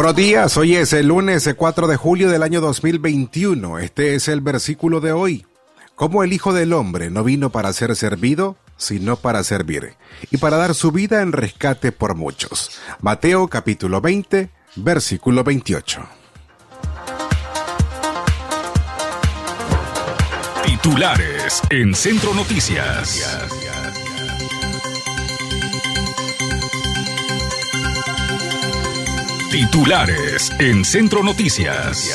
Buenos días, hoy es el lunes 4 de julio del año 2021. Este es el versículo de hoy. Como el Hijo del Hombre no vino para ser servido, sino para servir, y para dar su vida en rescate por muchos. Mateo capítulo 20, versículo 28. Titulares en Centro Noticias. Titulares en Centro Noticias.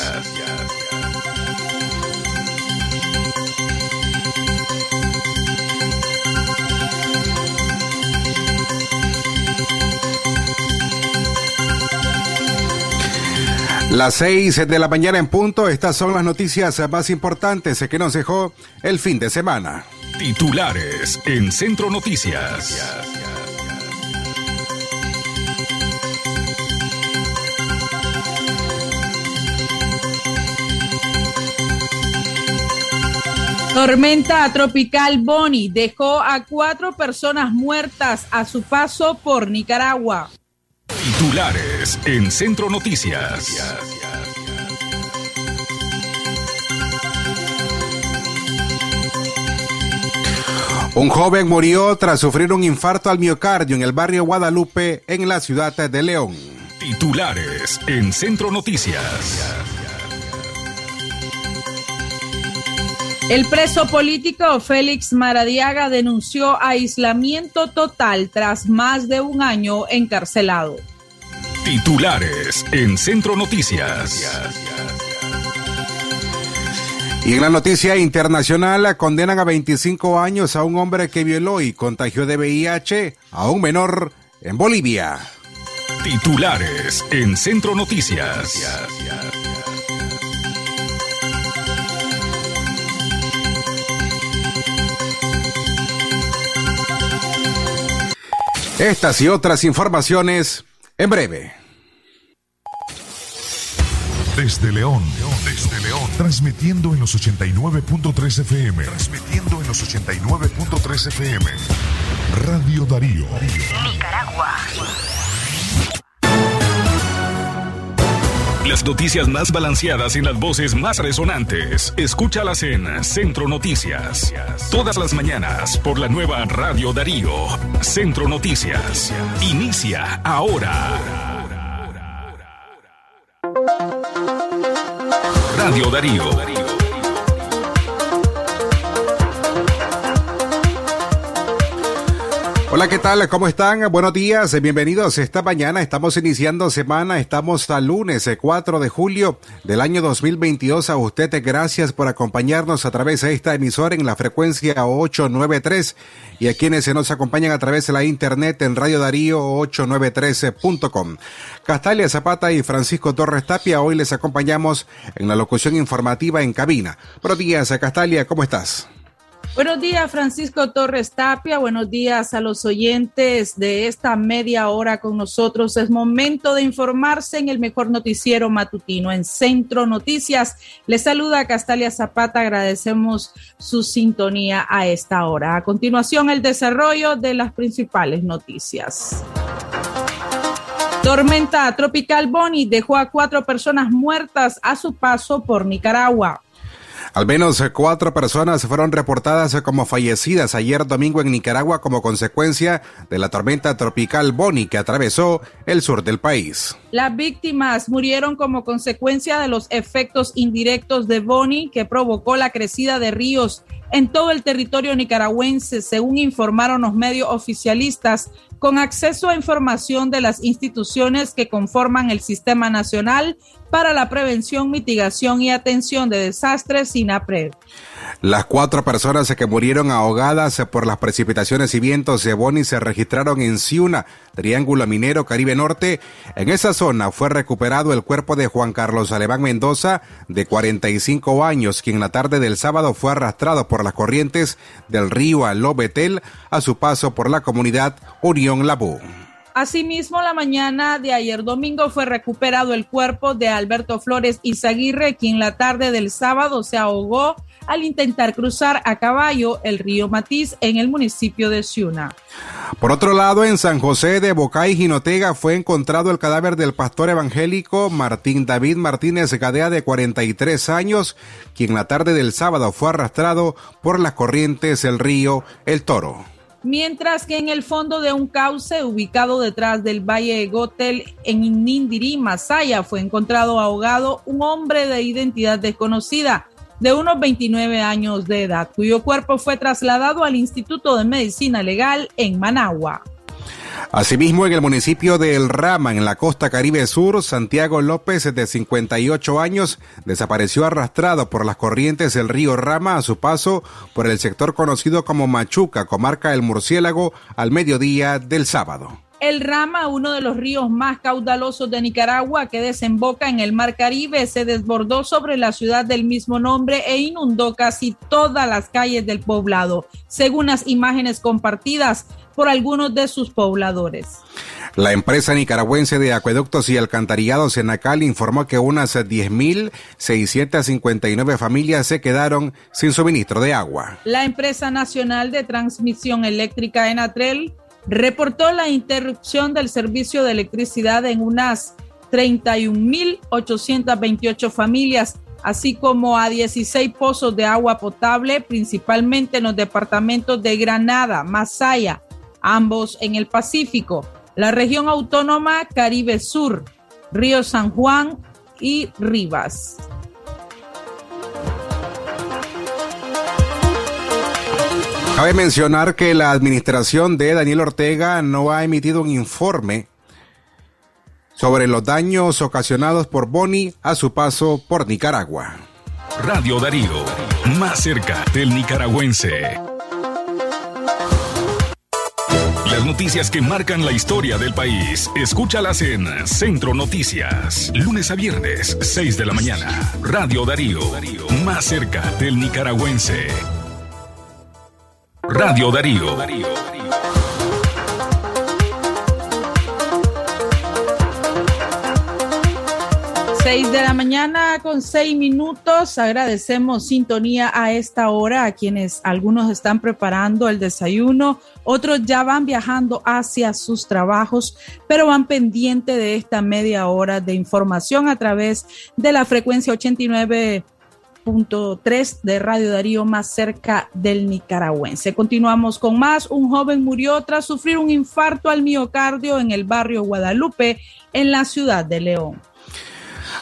Las seis de la mañana en punto, estas son las noticias más importantes que nos dejó el fin de semana. Titulares en Centro Noticias. Tormenta tropical Bonnie dejó a cuatro personas muertas a su paso por Nicaragua. Titulares en Centro Noticias. Un joven murió tras sufrir un infarto al miocardio en el barrio Guadalupe, en la ciudad de León. Titulares en Centro Noticias. El preso político Félix Maradiaga denunció aislamiento total tras más de un año encarcelado. Titulares en Centro Noticias. Y en la noticia internacional condenan a 25 años a un hombre que violó y contagió de VIH a un menor en Bolivia. Titulares en Centro Noticias. Estas y otras informaciones en breve. Desde León, desde León, transmitiendo en los 89.3 FM. Transmitiendo en los 89.3 FM. Radio Darío. Nicaragua. Las noticias más balanceadas y las voces más resonantes. Escúchalas en Centro Noticias. Todas las mañanas por la nueva Radio Darío. Centro Noticias. Inicia ahora. Radio Darío. Hola, ¿qué tal? ¿Cómo están? Buenos días, bienvenidos. Esta mañana estamos iniciando semana, estamos al lunes 4 de julio del año 2022. A usted gracias por acompañarnos a través de esta emisora en la frecuencia 893 y a quienes se nos acompañan a través de la internet en Radio Darío 893.com. Castalia Zapata y Francisco Torres Tapia, hoy les acompañamos en la locución informativa en cabina. Buenos días, Castalia, ¿cómo estás? Buenos días, Francisco Torres Tapia. Buenos días a los oyentes de esta media hora con nosotros. Es momento de informarse en el mejor noticiero matutino en Centro Noticias. Les saluda Castalia Zapata. Agradecemos su sintonía a esta hora. A continuación, el desarrollo de las principales noticias. Tormenta tropical Bonnie dejó a cuatro personas muertas a su paso por Nicaragua. Al menos cuatro personas fueron reportadas como fallecidas ayer domingo en Nicaragua como consecuencia de la tormenta tropical Bonnie que atravesó el sur del país. Las víctimas murieron como consecuencia de los efectos indirectos de Bonnie que provocó la crecida de ríos en todo el territorio nicaragüense, según informaron los medios oficialistas, con acceso a información de las instituciones que conforman el Sistema Nacional para la Prevención, Mitigación y Atención de Desastres, SINAPRED. Las cuatro personas que murieron ahogadas por las precipitaciones y vientos de Boni se registraron en Ciuna, Triángulo Minero Caribe Norte. En esa zona fue recuperado el cuerpo de Juan Carlos Alemán Mendoza, de 45 años, quien la tarde del sábado fue arrastrado por las corrientes del río Alobetel a su paso por la comunidad Unión Labú. Asimismo, la mañana de ayer domingo fue recuperado el cuerpo de Alberto Flores Izaguirre, quien la tarde del sábado se ahogó al intentar cruzar a caballo el río Matiz en el municipio de Ciuna. Por otro lado, en San José de Bocay, Jinotega, fue encontrado el cadáver del pastor evangélico Martín David Martínez Gadea, de 43 años, quien la tarde del sábado fue arrastrado por las corrientes del río El Toro. Mientras que en el fondo de un cauce ubicado detrás del Valle de Gotel en Inindirí, Masaya, fue encontrado ahogado un hombre de identidad desconocida de unos 29 años de edad, cuyo cuerpo fue trasladado al Instituto de Medicina Legal en Managua. Asimismo, en el municipio de El Rama, en la costa caribe sur, Santiago López, de 58 años, desapareció arrastrado por las corrientes del río Rama a su paso por el sector conocido como Machuca, comarca del Murciélago, al mediodía del sábado. El Rama, uno de los ríos más caudalosos de Nicaragua que desemboca en el Mar Caribe, se desbordó sobre la ciudad del mismo nombre e inundó casi todas las calles del poblado, según las imágenes compartidas por algunos de sus pobladores. La empresa nicaragüense de acueductos y alcantarillados Senacal informó que unas 10.659 familias se quedaron sin suministro de agua. La empresa nacional de transmisión eléctrica Enatrel reportó la interrupción del servicio de electricidad en unas 31.828 familias, así como a 16 pozos de agua potable, principalmente en los departamentos de Granada, Masaya, ambos en el Pacífico, la región autónoma Caribe Sur, Río San Juan y Rivas. Cabe mencionar que la administración de Daniel Ortega no ha emitido un informe sobre los daños ocasionados por Boni a su paso por Nicaragua. Radio Darío, más cerca del nicaragüense. Las noticias que marcan la historia del país, escúchalas en Centro Noticias, lunes a viernes, 6 de la mañana. Radio Darío, más cerca del nicaragüense. Radio Darío. Seis de la mañana con seis minutos. Agradecemos sintonía a esta hora a quienes algunos están preparando el desayuno, otros ya van viajando hacia sus trabajos, pero van pendiente de esta media hora de información a través de la frecuencia 89 3 de Radio Darío más cerca del nicaragüense. Continuamos con más. Un joven murió tras sufrir un infarto al miocardio en el barrio Guadalupe, en la ciudad de León.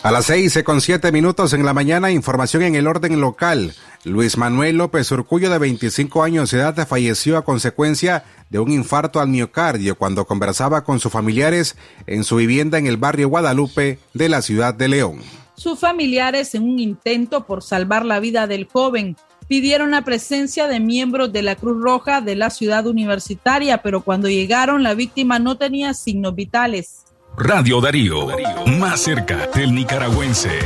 A las seis con siete minutos en la mañana, información en el orden local. Luis Manuel López Urcullo, de 25 años de edad, falleció a consecuencia de un infarto al miocardio cuando conversaba con sus familiares en su vivienda en el barrio Guadalupe de la ciudad de León. Sus familiares, en un intento por salvar la vida del joven, pidieron la presencia de miembros de la Cruz Roja de la ciudad universitaria, pero cuando llegaron la víctima no tenía signos vitales. Radio Darío, más cerca del nicaragüense.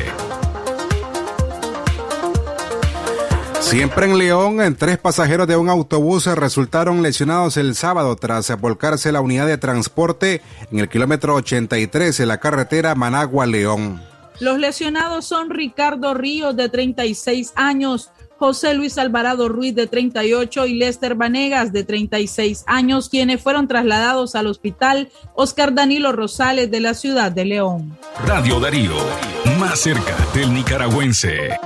Siempre en León, en tres pasajeros de un autobús resultaron lesionados el sábado tras volcarse la unidad de transporte en el kilómetro 83 de la carretera Managua-León. Los lesionados son Ricardo Ríos, de 36 años, José Luis Alvarado Ruiz, de 38, y Lester Vanegas, de 36 años, quienes fueron trasladados al hospital Oscar Danilo Rosales de la ciudad de León. Radio Darío, más cerca del nicaragüense.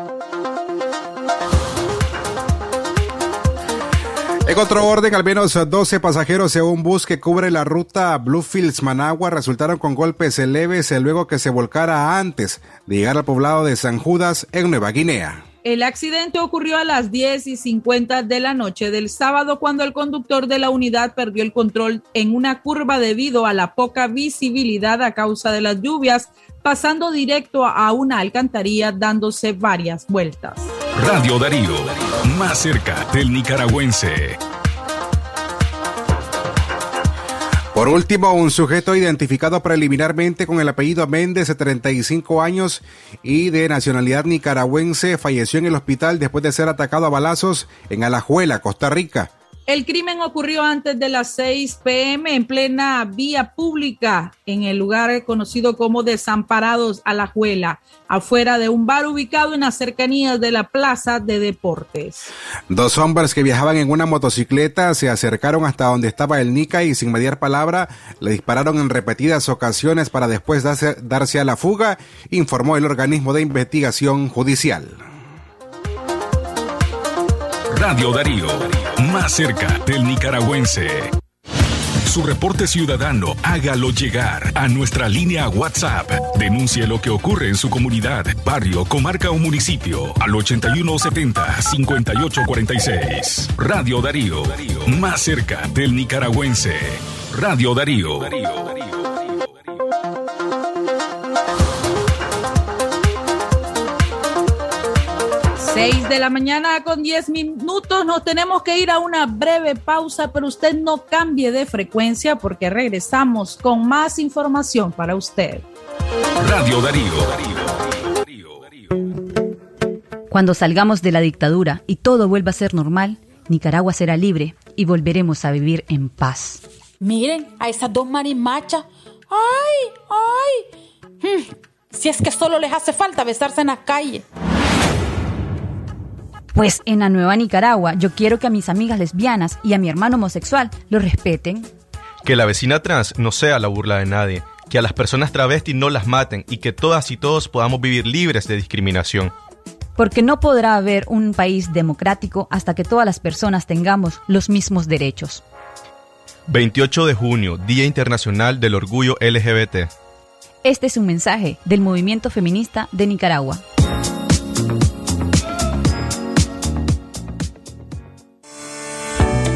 En otro orden, al menos 12 pasajeros de un bus que cubre la ruta Bluefields Managua resultaron con golpes leves luego que se volcara antes de llegar al poblado de San Judas en Nueva Guinea. El accidente ocurrió a las 10 y 50 de la noche del sábado cuando el conductor de la unidad perdió el control en una curva debido a la poca visibilidad a causa de las lluvias, pasando directo a una alcantarilla dándose varias vueltas. Radio Darío, más cerca del nicaragüense. Por último, un sujeto identificado preliminarmente con el apellido Méndez, de 35 años y de nacionalidad nicaragüense, falleció en el hospital después de ser atacado a balazos en Alajuela, Costa Rica. El crimen ocurrió antes de las 6 pm en plena vía pública en el lugar conocido como Desamparados a la Juela, afuera de un bar ubicado en las cercanías de la Plaza de Deportes. Dos hombres que viajaban en una motocicleta se acercaron hasta donde estaba el Nica y sin mediar palabra le dispararon en repetidas ocasiones para después darse a la fuga, informó el organismo de investigación judicial. Radio Darío, más cerca del nicaragüense. Su reporte ciudadano, hágalo llegar a nuestra línea WhatsApp. Denuncie lo que ocurre en su comunidad, barrio, comarca o municipio al 8170-5846. Radio Darío, más cerca del nicaragüense. Radio Darío. Darío. 6 de la mañana con 10 minutos. Nos tenemos que ir a una breve pausa, pero usted no cambie de frecuencia porque regresamos con más información para usted. Radio Darío. Cuando salgamos de la dictadura y todo vuelva a ser normal, Nicaragua será libre y volveremos a vivir en paz. Miren a esas dos marimachas. ¡Ay! ¡Ay! Hmm, si es que solo les hace falta besarse en la calle. Pues en la nueva Nicaragua yo quiero que a mis amigas lesbianas y a mi hermano homosexual lo respeten. Que la vecina trans no sea la burla de nadie, que a las personas travestis no las maten y que todas y todos podamos vivir libres de discriminación. Porque no podrá haber un país democrático hasta que todas las personas tengamos los mismos derechos. 28 de junio, Día Internacional del Orgullo LGBT. Este es un mensaje del movimiento feminista de Nicaragua.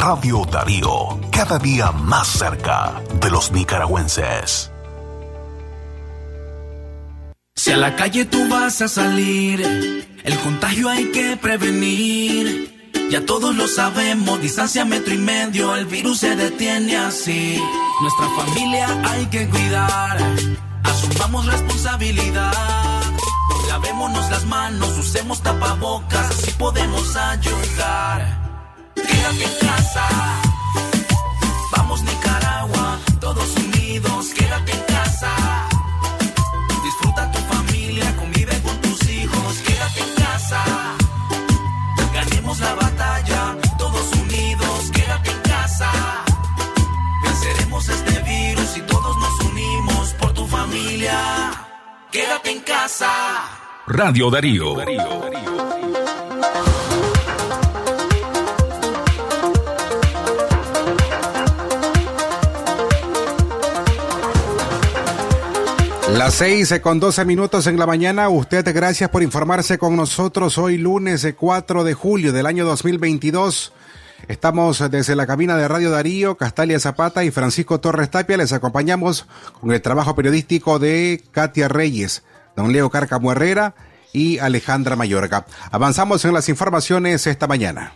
Radio Darío, cada día más cerca de los nicaragüenses. Si a la calle tú vas a salir, el contagio hay que prevenir. Ya todos lo sabemos, distancia metro y medio, el virus se detiene así. Nuestra familia hay que cuidar, asumamos responsabilidad. Lavémonos las manos, usemos tapabocas, así podemos ayudar. Quédate en casa. Vamos Nicaragua, todos unidos, quédate Las seis con doce minutos en la mañana. Usted, gracias por informarse con nosotros hoy lunes 4 de julio del año 2022. Estamos desde la cabina de Radio Darío, Castalia Zapata y Francisco Torres Tapia. Les acompañamos con el trabajo periodístico de Katia Reyes, don Leo Cárcamo Herrera y Alejandra Mayorga. Avanzamos en las informaciones esta mañana.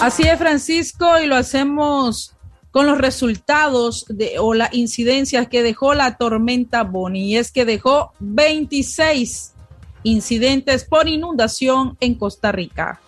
Así es, Francisco, y lo hacemos con los resultados de, o las incidencias que dejó la tormenta Bonnie. Y es que dejó 26 incidentes por inundación en Costa Rica.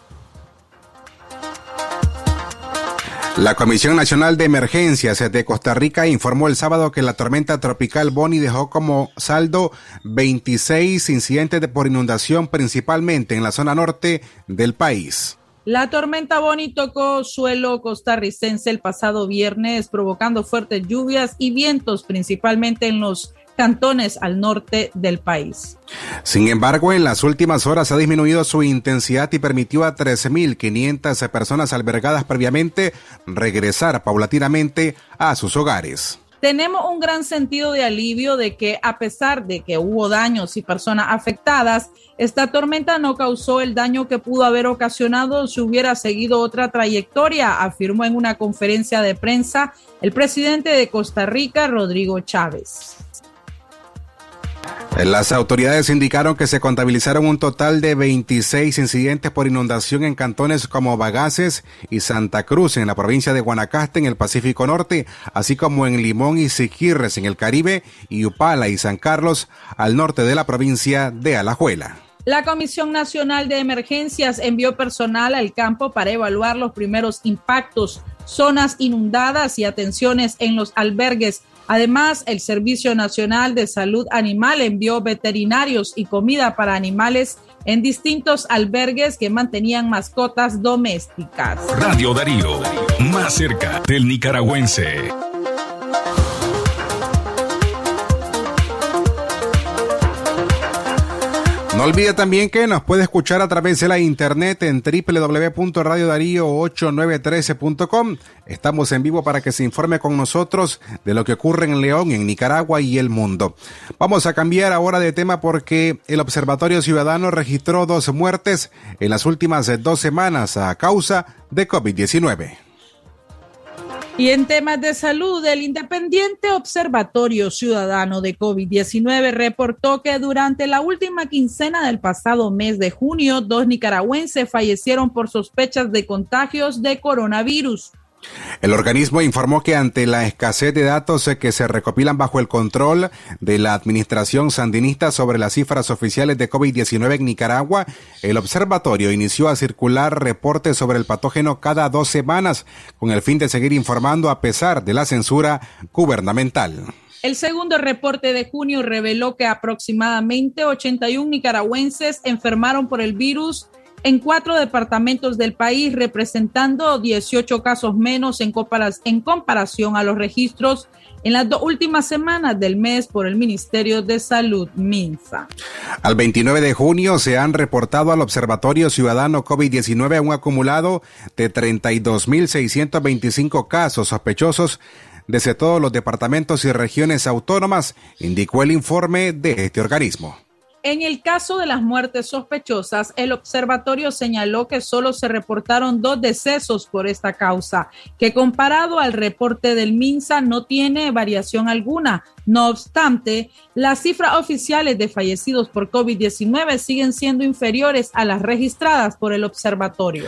La Comisión Nacional de Emergencias de Costa Rica informó el sábado que la tormenta tropical Bonnie dejó como saldo 26 incidentes por inundación, principalmente en la zona norte del país. La tormenta Bonnie tocó suelo costarricense el pasado viernes, provocando fuertes lluvias y vientos, principalmente en los cantones al norte del país. Sin embargo, en las últimas horas ha disminuido su intensidad y permitió a 13.500 personas albergadas previamente regresar paulatinamente a sus hogares. Tenemos un gran sentido de alivio de que a pesar de que hubo daños y personas afectadas, esta tormenta no causó el daño que pudo haber ocasionado si hubiera seguido otra trayectoria, afirmó en una conferencia de prensa el presidente de Costa Rica, Rodrigo Chávez. Las autoridades indicaron que se contabilizaron un total de 26 incidentes por inundación en cantones como Bagaces y Santa Cruz en la provincia de Guanacaste en el Pacífico Norte, así como en Limón y Siquirres en el Caribe y Upala y San Carlos al norte de la provincia de Alajuela. La Comisión Nacional de Emergencias envió personal al campo para evaluar los primeros impactos, zonas inundadas y atenciones en los albergues Además, el Servicio Nacional de Salud Animal envió veterinarios y comida para animales en distintos albergues que mantenían mascotas domésticas. Radio Darío, más cerca del nicaragüense. No olvide también que nos puede escuchar a través de la internet en www.radiodarío8913.com. Estamos en vivo para que se informe con nosotros de lo que ocurre en León, en Nicaragua y el mundo. Vamos a cambiar ahora de tema porque el Observatorio Ciudadano registró dos muertes en las últimas dos semanas a causa de COVID-19. Y en temas de salud, el Independiente Observatorio Ciudadano de COVID-19 reportó que durante la última quincena del pasado mes de junio, dos nicaragüenses fallecieron por sospechas de contagios de coronavirus. El organismo informó que ante la escasez de datos que se recopilan bajo el control de la administración sandinista sobre las cifras oficiales de COVID-19 en Nicaragua, el observatorio inició a circular reportes sobre el patógeno cada dos semanas con el fin de seguir informando a pesar de la censura gubernamental. El segundo reporte de junio reveló que aproximadamente 81 nicaragüenses enfermaron por el virus en cuatro departamentos del país, representando 18 casos menos en, comparación a los registros en las dos últimas semanas del mes por el Ministerio de Salud, MINSA. Al 29 de junio se han reportado al Observatorio Ciudadano COVID-19 un acumulado de 32.625 casos sospechosos desde todos los departamentos y regiones autónomas, indicó el informe de este organismo. En el caso de las muertes sospechosas, el observatorio señaló que solo se reportaron dos decesos por esta causa, que comparado al reporte del MINSA no tiene variación alguna. No obstante, las cifras oficiales de fallecidos por COVID-19 siguen siendo inferiores a las registradas por el observatorio.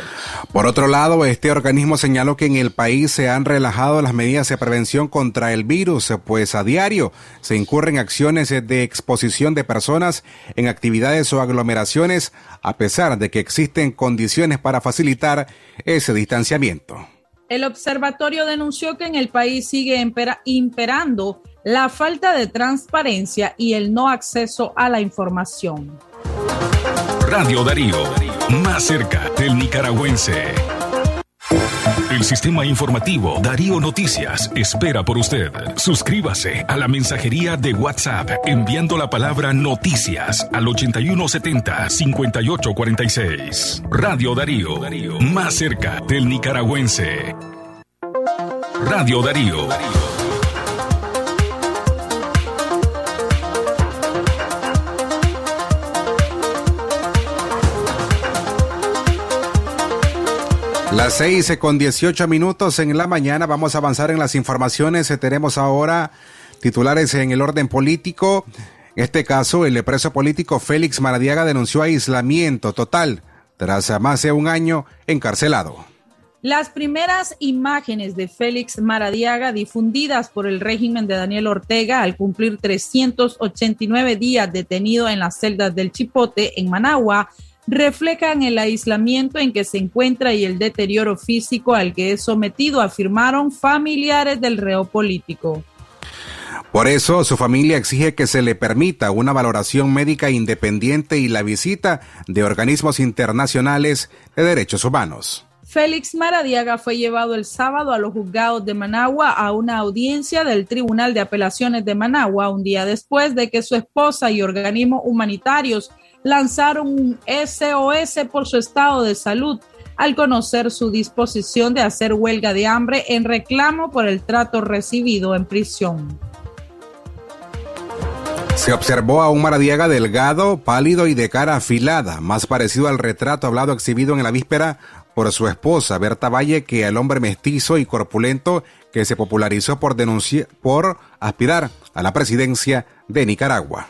Por otro lado, este organismo señaló que en el país se han relajado las medidas de prevención contra el virus, pues a diario se incurren acciones de exposición de personas en actividades o aglomeraciones, a pesar de que existen condiciones para facilitar ese distanciamiento. El observatorio denunció que en el país sigue imperando la falta de transparencia y el no acceso a la información. Radio Darío, más cerca del nicaragüense. El sistema informativo Darío Noticias espera por usted. Suscríbase a la mensajería de WhatsApp enviando la palabra noticias al 8170-5846. Radio Darío, más cerca del nicaragüense. Radio Darío. Las seis con 18 minutos en la mañana. Vamos a avanzar en las informaciones. Tenemos ahora titulares en el orden político. En este caso, el preso político Félix Maradiaga denunció aislamiento total tras más de un año encarcelado. Las primeras imágenes de Félix Maradiaga difundidas por el régimen de Daniel Ortega al cumplir 389 días detenido en las celdas del Chipote en Managua reflejan el aislamiento en que se encuentra y el deterioro físico al que es sometido, afirmaron familiares del reo político. Por eso, su familia exige que se le permita una valoración médica independiente y la visita de organismos internacionales de derechos humanos. Félix Maradiaga fue llevado el sábado a los juzgados de Managua a una audiencia del Tribunal de Apelaciones de Managua, un día después de que su esposa y organismos humanitarios lanzaron un SOS por su estado de salud. al conocer su disposición de hacer huelga de hambre en reclamo por el trato recibido en prisión. Se observó a un Maradiaga delgado, pálido y de cara afilada, más parecido al retrato hablado exhibido en la víspera por su esposa, Berta Valle, que al hombre mestizo y corpulento que se popularizó por, por aspirar a la presidencia de Nicaragua.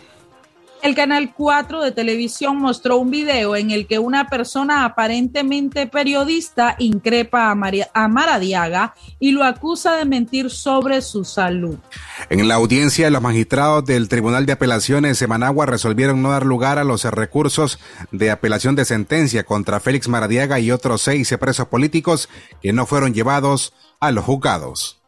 El Canal 4 de televisión mostró un video en el que una persona aparentemente periodista increpa a, María, a Maradiaga y lo acusa de mentir sobre su salud. En la audiencia, los magistrados del Tribunal de Apelaciones de Managua resolvieron no dar lugar a los recursos de apelación de sentencia contra Félix Maradiaga y otros seis presos políticos que no fueron llevados a los juzgados.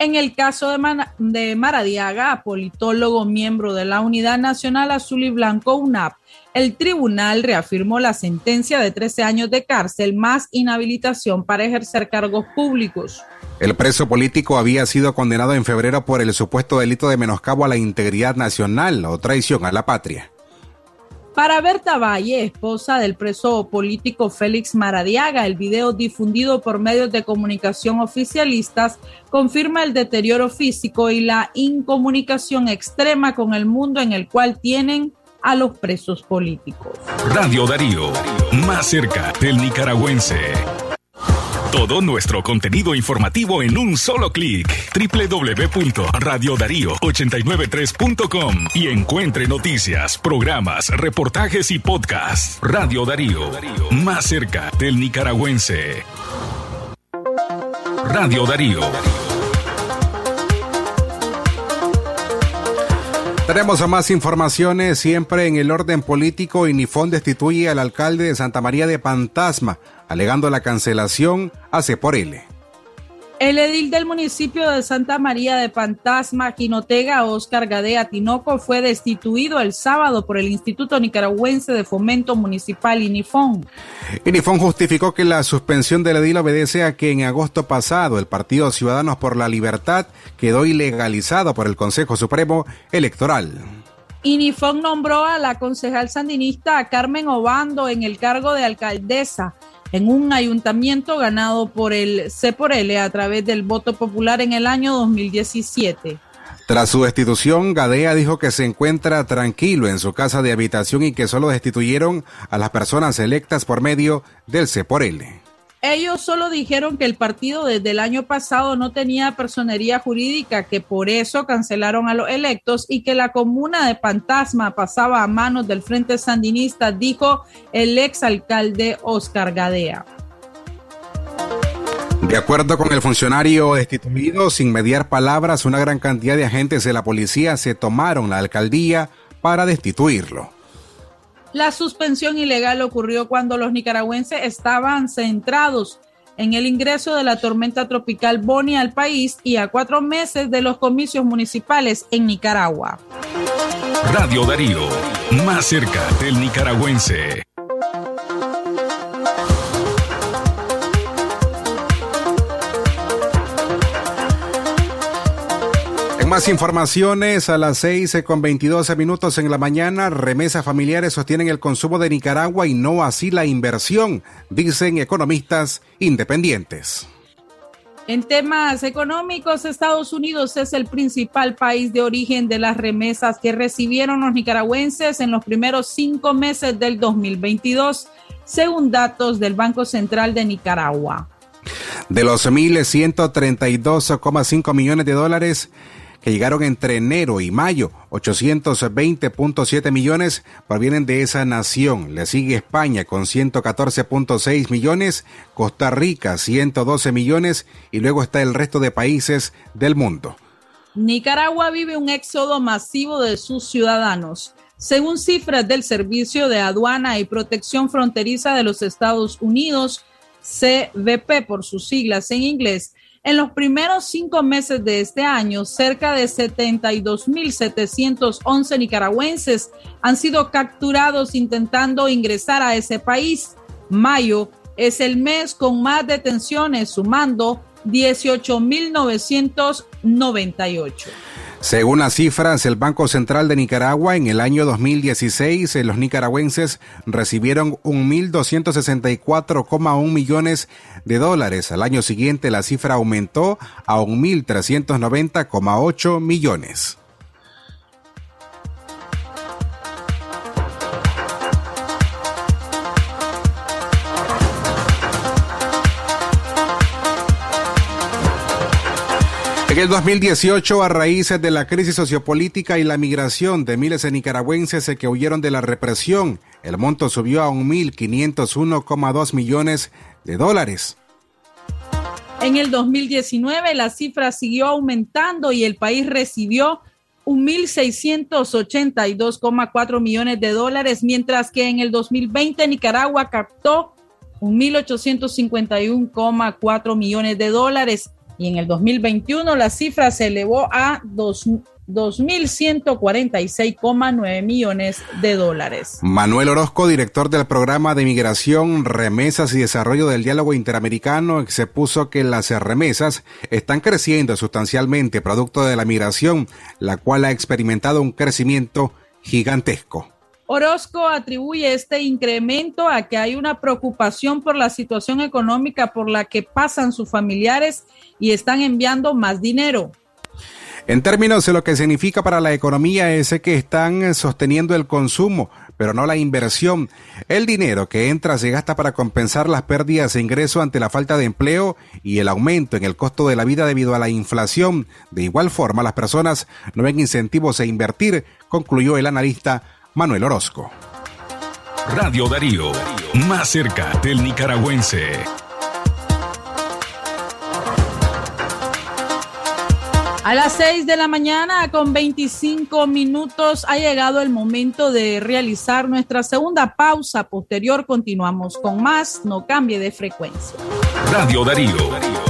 En el caso de, Maradiaga, politólogo miembro de la Unidad Nacional Azul y Blanco UNAP, el tribunal reafirmó la sentencia de 13 años de cárcel más inhabilitación para ejercer cargos públicos. El preso político había sido condenado en febrero por el supuesto delito de menoscabo a la integridad nacional o traición a la patria. Para Berta Valle, esposa del preso político Félix Maradiaga, el video difundido por medios de comunicación oficialistas confirma el deterioro físico y la incomunicación extrema con el mundo en el cual tienen a los presos políticos. Radio Darío, más cerca del nicaragüense. Todo nuestro contenido informativo en un solo clic. www.radiodarío893.com y encuentre noticias, programas, reportajes y podcasts. Radio Darío, más cerca del nicaragüense. Radio Darío. Tenemos más informaciones siempre en el orden político. Inifón destituye al alcalde de Santa María de Pantasma alegando la cancelación hace por él. El edil del municipio de Santa María de Pantasma, Quinotega, Oscar Gadea Tinoco, fue destituido el sábado por el Instituto Nicaragüense de Fomento Municipal INIFON. INIFON justificó que la suspensión del edil obedece a que en agosto pasado el Partido Ciudadanos por la Libertad quedó ilegalizado por el Consejo Supremo Electoral. INIFON nombró a la concejal sandinista Carmen Obando en el cargo de alcaldesa en un ayuntamiento ganado por el C por L a través del voto popular en el año 2017. Tras su destitución, Gadea dijo que se encuentra tranquilo en su casa de habitación y que solo destituyeron a las personas electas por medio del C por L. Ellos solo dijeron que el partido desde el año pasado no tenía personería jurídica, que por eso cancelaron a los electos y que la comuna de Pantasma pasaba a manos del Frente Sandinista, dijo el exalcalde Oscar Gadea. De acuerdo con el funcionario destituido, sin mediar palabras, una gran cantidad de agentes de la policía se tomaron la alcaldía para destituirlo. La suspensión ilegal ocurrió cuando los nicaragüenses estaban centrados en el ingreso de la tormenta tropical Bonnie al país y a cuatro meses de los comicios municipales en Nicaragua. Radio Darío, más cerca del nicaragüense. Más informaciones a las 6 con 22 minutos en la mañana. Remesas familiares sostienen el consumo de Nicaragua y no así la inversión, dicen economistas independientes. En temas económicos, Estados Unidos es el principal país de origen de las remesas que recibieron los nicaragüenses en los primeros cinco meses del 2022, según datos del Banco Central de Nicaragua. De los 1.132,5 millones de dólares que llegaron entre enero y mayo. 820.7 millones provienen de esa nación. Le sigue España con 114.6 millones, Costa Rica 112 millones y luego está el resto de países del mundo. Nicaragua vive un éxodo masivo de sus ciudadanos. Según cifras del Servicio de Aduana y Protección Fronteriza de los Estados Unidos, CBP por sus siglas en inglés, en los primeros cinco meses de este año, cerca de 72.711 nicaragüenses han sido capturados intentando ingresar a ese país. Mayo es el mes con más detenciones, sumando 18.998. Según las cifras del Banco Central de Nicaragua, en el año 2016 eh, los nicaragüenses recibieron 1.264,1 millones de dólares. Al año siguiente la cifra aumentó a 1.390,8 millones. En el 2018, a raíz de la crisis sociopolítica y la migración de miles de nicaragüenses que huyeron de la represión, el monto subió a 1.501,2 millones de dólares. En el 2019, la cifra siguió aumentando y el país recibió 1.682,4 millones de dólares, mientras que en el 2020 Nicaragua captó 1.851,4 millones de dólares y en el 2021 la cifra se elevó a 2.146,9 millones de dólares. Manuel Orozco, director del programa de migración, remesas y desarrollo del diálogo interamericano, expuso que las remesas están creciendo sustancialmente producto de la migración, la cual ha experimentado un crecimiento gigantesco. Orozco atribuye este incremento a que hay una preocupación por la situación económica por la que pasan sus familiares y están enviando más dinero. En términos de lo que significa para la economía es que están sosteniendo el consumo, pero no la inversión. El dinero que entra se gasta para compensar las pérdidas de ingreso ante la falta de empleo y el aumento en el costo de la vida debido a la inflación. De igual forma, las personas no ven incentivos a invertir, concluyó el analista Manuel Orozco. Radio Darío, más cerca del nicaragüense. A las 6 de la mañana con 25 minutos ha llegado el momento de realizar nuestra segunda pausa. Posterior continuamos con más. No cambie de frecuencia. Radio Darío.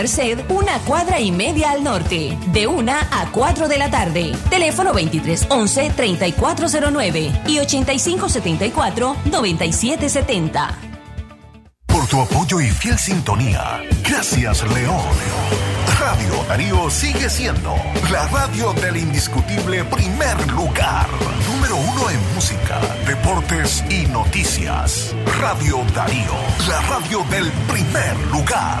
Merced, una cuadra y media al norte, de 1 a 4 de la tarde. Teléfono 2311-3409 y 8574-9770. Por tu apoyo y fiel sintonía. Gracias, León. Radio Darío sigue siendo la radio del indiscutible primer lugar. Número uno en música, deportes y noticias. Radio Darío, la radio del primer lugar.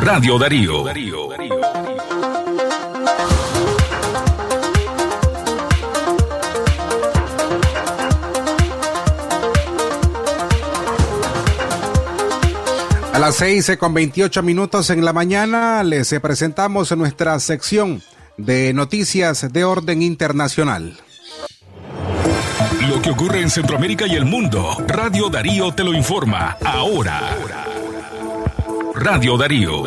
Radio Darío. A las seis con 28 minutos en la mañana les presentamos nuestra sección de noticias de orden internacional. Lo que ocurre en Centroamérica y el mundo, Radio Darío te lo informa ahora. Radio Darío.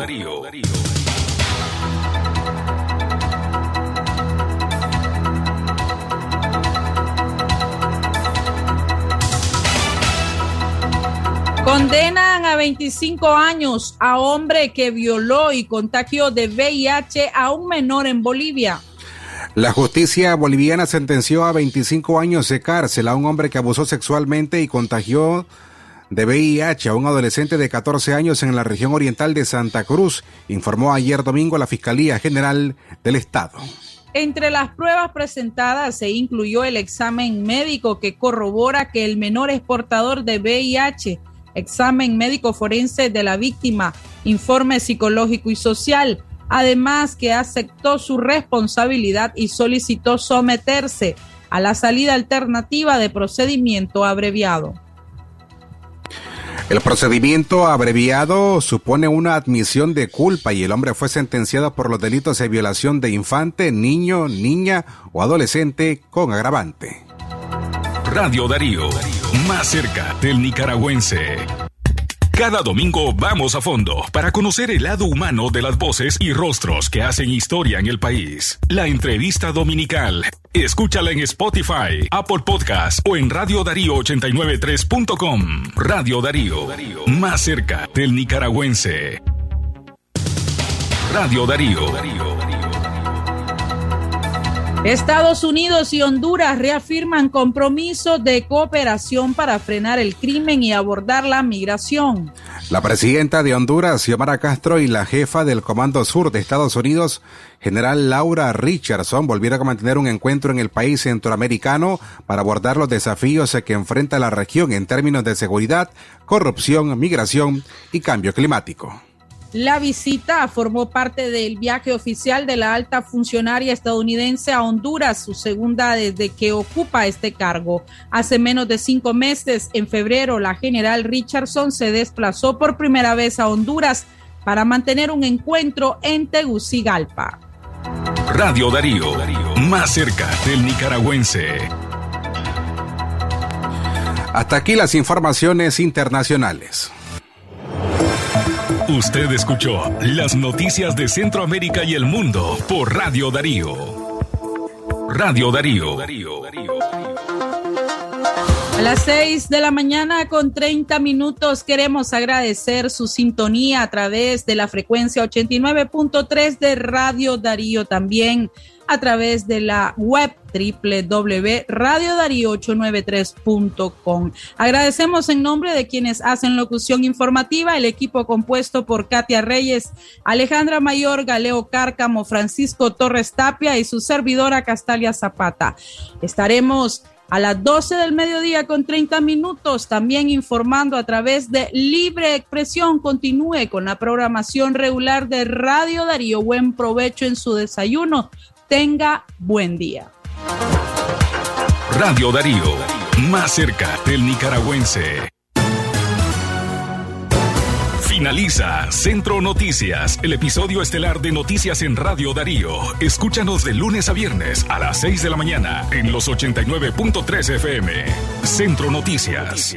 Condenan a 25 años a hombre que violó y contagió de VIH a un menor en Bolivia. La justicia boliviana sentenció a 25 años de cárcel a un hombre que abusó sexualmente y contagió de VIH a un adolescente de 14 años en la región oriental de Santa Cruz, informó ayer domingo la Fiscalía General del Estado. Entre las pruebas presentadas se incluyó el examen médico que corrobora que el menor es portador de VIH, examen médico forense de la víctima, informe psicológico y social, además que aceptó su responsabilidad y solicitó someterse a la salida alternativa de procedimiento abreviado. El procedimiento abreviado supone una admisión de culpa y el hombre fue sentenciado por los delitos de violación de infante, niño, niña o adolescente con agravante. Radio Darío, más cerca del nicaragüense. Cada domingo vamos a fondo para conocer el lado humano de las voces y rostros que hacen historia en el país. La entrevista dominical. Escúchala en Spotify, Apple Podcast o en Radio Darío 893.com. Radio Darío, más cerca del nicaragüense. Radio Darío. Estados Unidos y Honduras reafirman compromiso de cooperación para frenar el crimen y abordar la migración. La presidenta de Honduras, Xiomara Castro, y la jefa del Comando Sur de Estados Unidos, general Laura Richardson, volvieron a mantener un encuentro en el país centroamericano para abordar los desafíos que enfrenta la región en términos de seguridad, corrupción, migración y cambio climático. La visita formó parte del viaje oficial de la alta funcionaria estadounidense a Honduras, su segunda desde que ocupa este cargo. Hace menos de cinco meses, en febrero, la general Richardson se desplazó por primera vez a Honduras para mantener un encuentro en Tegucigalpa. Radio Darío, más cerca del nicaragüense. Hasta aquí las informaciones internacionales. Usted escuchó las noticias de Centroamérica y el mundo por Radio Darío. Radio Darío. A las 6 de la mañana con 30 minutos queremos agradecer su sintonía a través de la frecuencia 89.3 de Radio Darío también a través de la web www.radiodarío893.com. Agradecemos en nombre de quienes hacen locución informativa, el equipo compuesto por Katia Reyes, Alejandra Mayor, Galeo Cárcamo, Francisco Torres Tapia y su servidora Castalia Zapata. Estaremos a las 12 del mediodía con 30 minutos, también informando a través de Libre Expresión. Continúe con la programación regular de Radio Darío. Buen provecho en su desayuno. Tenga buen día. Radio Darío, más cerca del nicaragüense. Finaliza Centro Noticias, el episodio estelar de Noticias en Radio Darío. Escúchanos de lunes a viernes a las 6 de la mañana en los 89.3 FM. Centro Noticias.